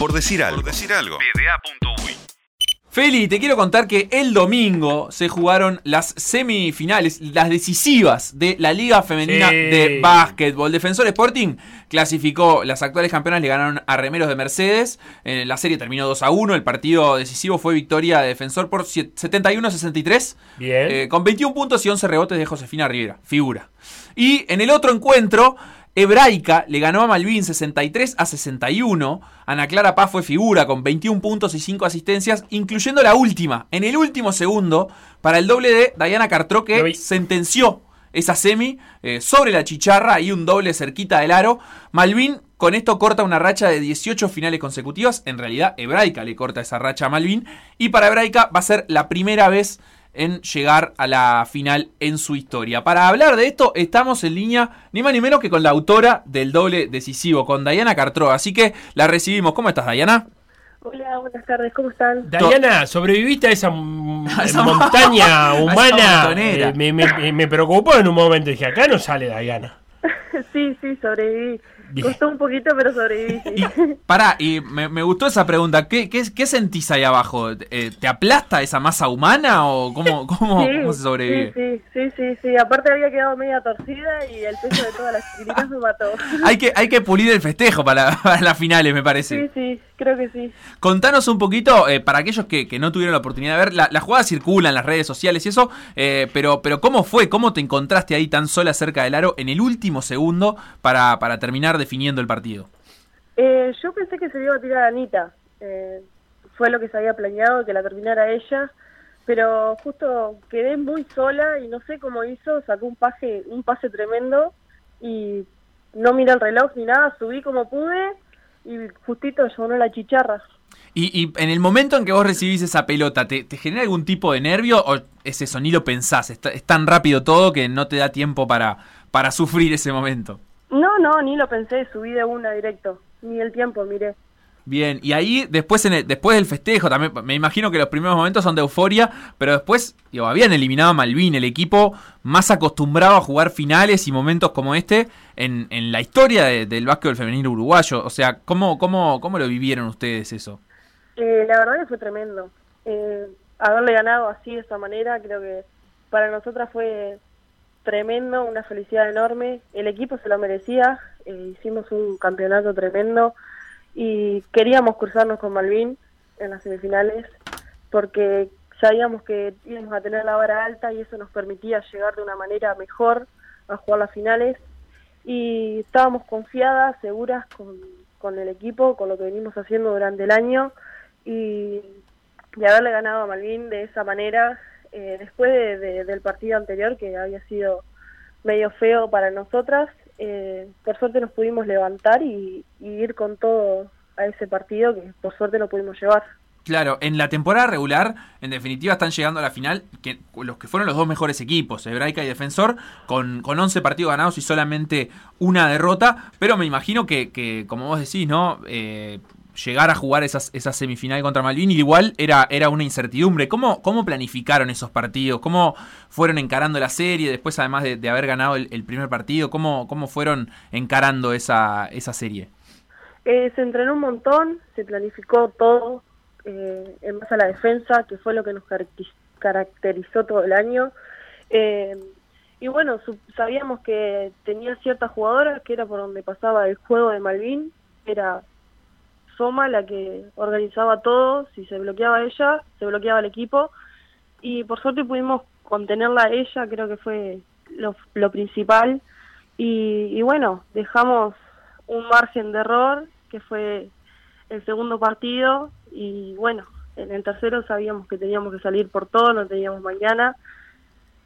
Por decir algo. Por decir algo. Feli, te quiero contar que el domingo se jugaron las semifinales, las decisivas de la Liga Femenina Sí. de Básquetbol. Defensor Sporting clasificó, las actuales campeonas le ganaron a Remeros de Mercedes. Eh, la serie terminó 2 a 1. El partido decisivo fue victoria de Defensor por siete- 71 a 63. Bien. eh, con 21 puntos y 11 rebotes de Josefina Rivera, figura. Y en el otro encuentro, Hebraica le ganó a Malvin 63 a 61. Ana Clara Paz fue figura con 21 puntos y 5 asistencias, incluyendo la última, en el último segundo, para el doble de Diana Cartró que sentenció esa semi eh, sobre la chicharra y un doble cerquita del aro. Malvin con esto corta una racha de 18 finales consecutivas. En realidad, Hebraica le corta esa racha a Malvin. Y para Hebraica va a ser la primera vez en llegar a la final en su historia. Para hablar de esto, estamos en línea ni más ni menos que con la autora del doble decisivo, con Diana Cartró. Así que la recibimos. ¿Cómo estás, Diana? Hola, buenas tardes, ¿cómo están? Diana, ¿sobreviviste a esa, m- A esa montaña a esa humana? Eh, me, me- me preocupó en un momento. Dije, acá no sale Diana. sí, sí, sobreviví. Bien. Costó un poquito, pero sobreviví, sí. Y pará, y me, me gustó esa pregunta. ¿Qué, qué, qué sentís ahí abajo? Eh, ¿Te aplasta esa masa humana o cómo, cómo, Sí, cómo se sobrevive? Sí, sí, sí, sí, sí. Aparte había quedado media torcida y el peso de todas las chiquititas me mató. Hay que, hay que pulir el festejo para, para las finales, me parece. Sí, sí, creo que sí. Contanos un poquito, eh, para aquellos que, que no tuvieron la oportunidad de ver, la, la jugada circula en las redes sociales y eso, eh, pero, pero ¿cómo fue? ¿Cómo te encontraste ahí tan sola cerca del aro en el último segundo para, para terminar definiendo el partido? Eh, yo pensé que se le iba a tirar a Anita. Eh, fue lo que se había planeado, que la terminara ella. Pero justo quedé muy sola y no sé cómo hizo, sacó un pase, un pase tremendo y no miré el reloj ni nada, subí como pude y justito sonó la chicharra. Y, y en el momento en que vos recibís esa pelota, ¿te, te genera algún tipo de nervio o es eso, ni lo pensás? Es, es tan rápido todo que no te da tiempo para, para sufrir ese momento. No, ni lo pensé, subí de una directo, ni el tiempo miré. Bien, y ahí después en el- después del festejo, también me imagino que los primeros momentos son de euforia, pero después, digo, habían eliminado a Malvin, el equipo más acostumbrado a jugar finales y momentos como este en, en la historia de- del básquetbol femenino uruguayo. O sea, ¿cómo, cómo, ¿cómo lo vivieron ustedes eso? Eh, la verdad que fue tremendo. Eh, haberle ganado así de esa manera, creo que para nosotras fue tremendo, una felicidad enorme. El equipo se lo merecía, eh, hicimos un campeonato tremendo y queríamos cruzarnos con Malvin en las semifinales porque sabíamos que íbamos a tener la vara alta y eso nos permitía llegar de una manera mejor a jugar las finales y estábamos confiadas, seguras con, con el equipo, con lo que venimos haciendo durante el año y de haberle ganado a Malvin de esa manera eh, después de- de- del partido anterior que había sido medio feo para nosotras eh, por suerte nos pudimos levantar y, ir con todo a ese partido que por suerte lo pudimos llevar Claro, en la temporada regular, en definitiva, están llegando a la final que, los que fueron los dos mejores equipos, Hebraica y Defensor, con, con 11 partidos ganados y solamente una derrota. Pero me imagino que, que como vos decís, ¿no? Eh, llegar a jugar esas, esa semifinal contra Malvin igual era, era una incertidumbre. ¿Cómo, ¿Cómo planificaron esos partidos? ¿Cómo fueron encarando la serie después, además de, haber ganado el, primer partido? ¿Cómo, ¿Cómo fueron encarando esa, esa serie? Eh, se entrenó un montón, se planificó todo eh, en base a la defensa, que fue lo que nos caracterizó todo el año. Eh, y bueno, sabíamos que tenía ciertas jugadoras, que era por donde pasaba el juego de Malvin, era La que organizaba todo, si se bloqueaba ella, se bloqueaba el equipo, y por suerte pudimos contenerla a ella, creo que fue lo, principal, y, y bueno, dejamos un margen de error, que fue el segundo partido, y bueno, en el tercero sabíamos que teníamos que salir por todo, no teníamos mañana,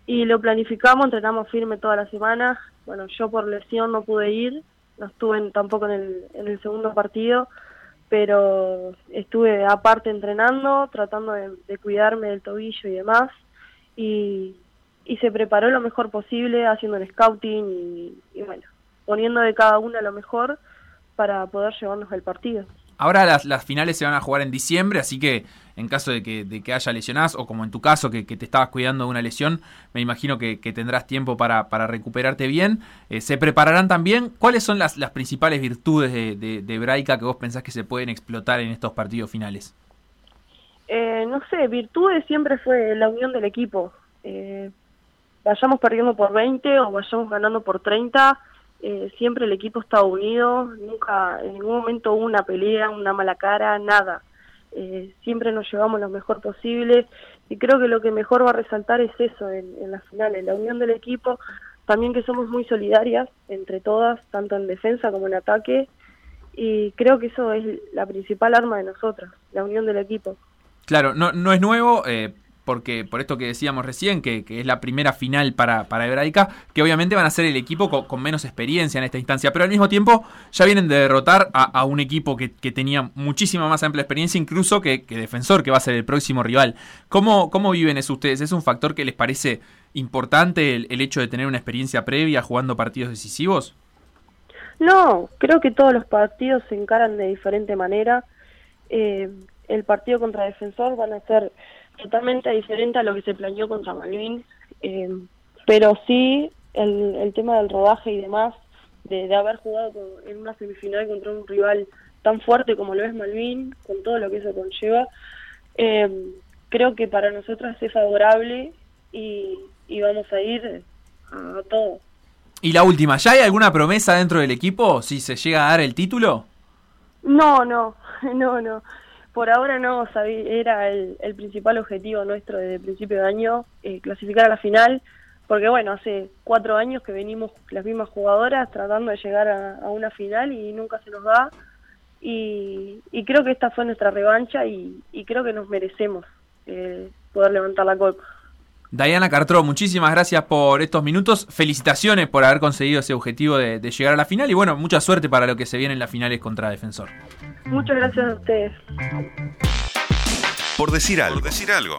y lo planificamos, entrenamos firme toda la semana, bueno, yo por lesión no pude ir, no estuve tampoco en el, en el segundo partido, pero estuve aparte entrenando, tratando de, cuidarme del tobillo y demás, y, y se preparó lo mejor posible, haciendo el scouting y, y bueno, poniendo de cada una lo mejor para poder llevarnos al partido. Ahora las, las finales se van a jugar en diciembre, así que en caso de que, de que haya lesionás, o como en tu caso, que, te estabas cuidando de una lesión, me imagino que, tendrás tiempo para, para recuperarte bien. Eh, ¿Se prepararán también? ¿Cuáles son las, las principales virtudes de, de, Braica que vos pensás que se pueden explotar en estos partidos finales? Eh, no sé, virtudes siempre fue la unión del equipo. Eh, vayamos perdiendo por 20 o vayamos ganando por 30, siempre el equipo está unido, nunca en ningún momento hubo una pelea, una mala cara, nada. Eh, siempre nos llevamos lo mejor posible y creo que lo que mejor va a resaltar es eso en, en las finales, la unión del equipo, también que somos muy solidarias entre todas, tanto en defensa como en ataque y creo que eso es la principal arma de nosotras, la unión del equipo. Claro, no, no es nuevo, eh, porque por esto que decíamos recién, que, es la primera final para, para Hebraica, que obviamente van a ser el equipo con, menos experiencia en esta instancia, pero al mismo tiempo ya vienen de derrotar a, un equipo que, tenía muchísima más amplia experiencia, incluso que, Defensor, que va a ser el próximo rival. ¿Cómo, ¿Cómo viven eso ustedes? ¿Es un factor que les parece importante el, hecho de tener una experiencia previa jugando partidos decisivos? No, creo que todos los partidos se encaran de diferente manera. Eh, el partido contra Defensor van a ser totalmente diferente a lo que se planeó contra Malvin, eh, pero sí el, el, tema del rodaje y demás, de, haber jugado en una semifinal contra un rival tan fuerte como lo es Malvin, con todo lo que eso conlleva, eh, creo que para nosotros es favorable y, y vamos a ir a, a todo. Y la última, ¿ya hay alguna promesa dentro del equipo si se llega a dar el título? No, no, no, no. Por ahora no, era el, principal objetivo nuestro desde el principio de año, eh, clasificar a la final, porque bueno, hace cuatro años que venimos las mismas jugadoras tratando de llegar a, una final y nunca se nos da. Y, creo que esta fue nuestra revancha y, creo que nos merecemos eh, poder levantar la copa. Diana Cartro, muchísimas gracias por estos minutos. Felicitaciones por haber conseguido ese objetivo de, de, llegar a la final y bueno, mucha suerte para lo que se viene en las finales contra Defensor. Muchas gracias a ustedes. Por decir algo. Por decir algo.